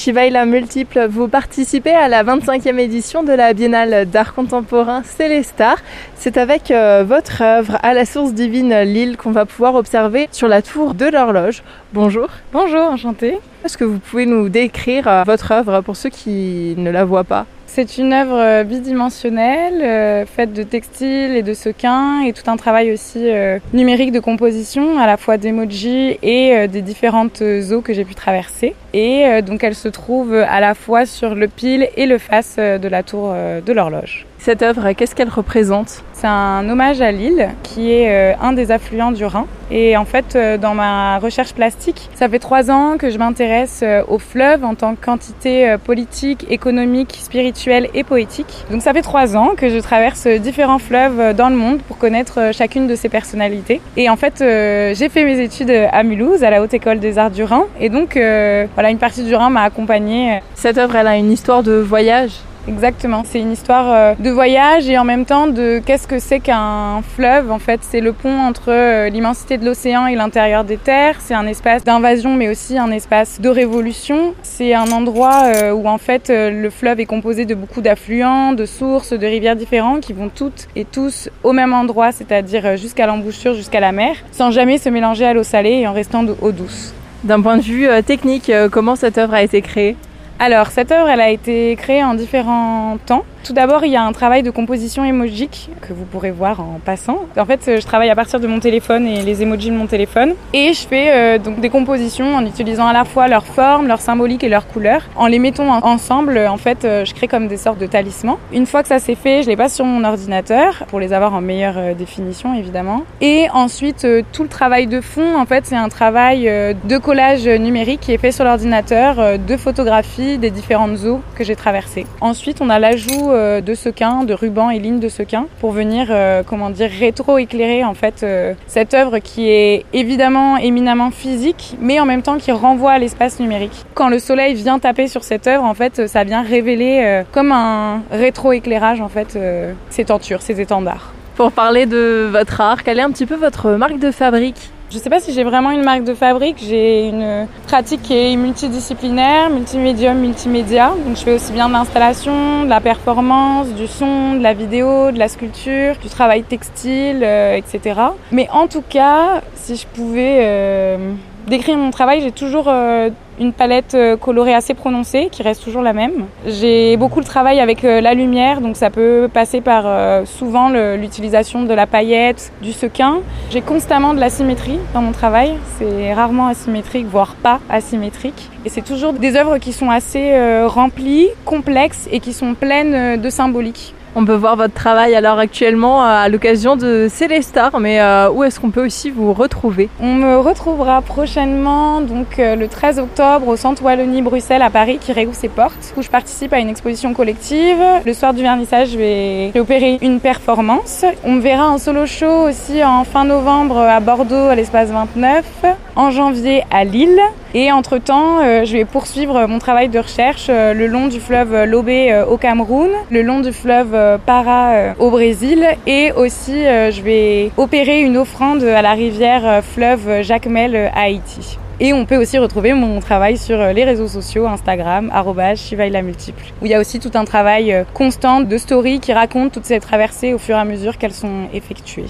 Chivaïla Multiple, vous participez à la 25e édition de la Biennale d'art contemporain Célestar. C'est avec euh, votre œuvre à la source divine Lille qu'on va pouvoir observer sur la tour de l'horloge. Bonjour. Bonjour, enchantée. Est-ce que vous pouvez nous décrire euh, votre œuvre pour ceux qui ne la voient pas? C'est une œuvre euh, bidimensionnelle, euh, faite de textiles et de sequins, et tout un travail aussi euh, numérique de composition, à la fois d'emoji et des différentes eaux que j'ai pu traverser. Et donc elle se trouve à la fois sur le pile et le face de la tour de l'horloge. Cette œuvre, qu'est-ce qu'elle représente? C'est un hommage à Lille, qui est euh, un des affluents du Rhin. Et en fait, euh, dans ma recherche plastique, ça fait trois ans que je m'intéresse euh, au fleuve en tant qu'entité politique, économique, spirituelle et poétique. Donc ça fait trois ans que je traverse différents fleuves dans le monde pour connaître chacune de ces personnalités. Et en fait, j'ai fait mes études à Mulhouse, à la Haute École des Arts du Rhin. Et donc, voilà, une partie du Rhin m'a accompagnée. Cette œuvre, elle a une histoire de voyage Exactement, c'est une histoire euh, de voyage et en même temps de qu'est-ce que c'est qu'un fleuve. En fait, c'est le pont entre euh, l'immensité de l'océan et l'intérieur des terres. C'est un espace d'invasion mais aussi un espace de révolution. C'est un endroit euh, où en fait le fleuve est composé de beaucoup d'affluents, de sources, de rivières différentes qui vont toutes et tous au même endroit, c'est-à-dire jusqu'à l'embouchure, jusqu'à la mer, sans jamais se mélanger à l'eau salée et en restant de eau douce. D'un point de vue technique, comment cette œuvre a été créée? Alors, cette œuvre, elle a été créée en différents temps. Tout d'abord, il y a un travail de composition émojique que vous pourrez voir en passant. En fait, je travaille à partir de mon téléphone et les emojis de mon téléphone. Et je fais euh, donc des compositions en utilisant à la fois leur forme, leur symbolique et leur couleur. En les mettant ensemble, en fait, euh, je crée comme des sortes de talismans. Une fois que ça s'est fait, je les passe sur mon ordinateur pour les avoir en meilleure euh, définition, évidemment. Et ensuite, tout le travail de fond, en fait, c'est un travail de collage numérique qui est fait sur l'ordinateur, de photographie des différentes eaux que j'ai traversées. Ensuite, on a l'ajout euh, de sequins, de rubans et lignes de sequins pour venir, euh, comment dire, rétro-éclairer en fait euh, cette œuvre qui est évidemment éminemment physique, mais en même temps qui renvoie à l'espace numérique. Quand le soleil vient taper sur cette œuvre, en fait, ça vient révéler comme un rétro-éclairage en fait ces tentures, ces étendards. Pour parler de votre art, quelle est un petit peu votre marque de fabrique? Je ne sais pas si j'ai vraiment une marque de fabrique. J'ai une pratique qui est multidisciplinaire, multimédium, multimédia. Donc je fais aussi bien de l'installation, de la performance, du son, de la vidéo, de la sculpture, du travail textile, euh, etc. Mais en tout cas, si je pouvais euh, décrire mon travail, j'ai toujours euh, une palette euh, colorée assez prononcée qui reste toujours la même. J'ai beaucoup le travail avec euh, la lumière, donc ça peut passer par souvent l'utilisation de la paillette, du sequin. J'ai constamment de la symétrie dans mon travail, c'est rarement asymétrique, voire pas asymétrique. Et c'est toujours des œuvres qui sont assez remplies, complexes et qui sont pleines de symbolique. On peut voir votre travail alors actuellement à l'occasion de Célestar, mais euh, où est-ce qu'on peut aussi vous retrouver? On me retrouvera prochainement donc euh, le 13 octobre au Centre Wallonie-Bruxelles à Paris qui réouvre ses portes, où je participe à une exposition collective. Le soir du vernissage, je vais opérer une performance. On me verra en solo show aussi en fin novembre à Bordeaux à l'espace 29, en janvier à Lille. Et entre-temps, euh, je vais poursuivre mon travail de recherche le long du fleuve Lobé au Cameroun, le long du fleuve euh, para euh, au Brésil et aussi euh, je vais opérer une offrande à la rivière fleuve Jacmel à Haïti. Et on peut aussi retrouver mon travail sur les réseaux sociaux, Instagram, la multiple, où il y a aussi tout un travail constant de story qui raconte toutes ces traversées au fur et à mesure qu'elles sont effectuées.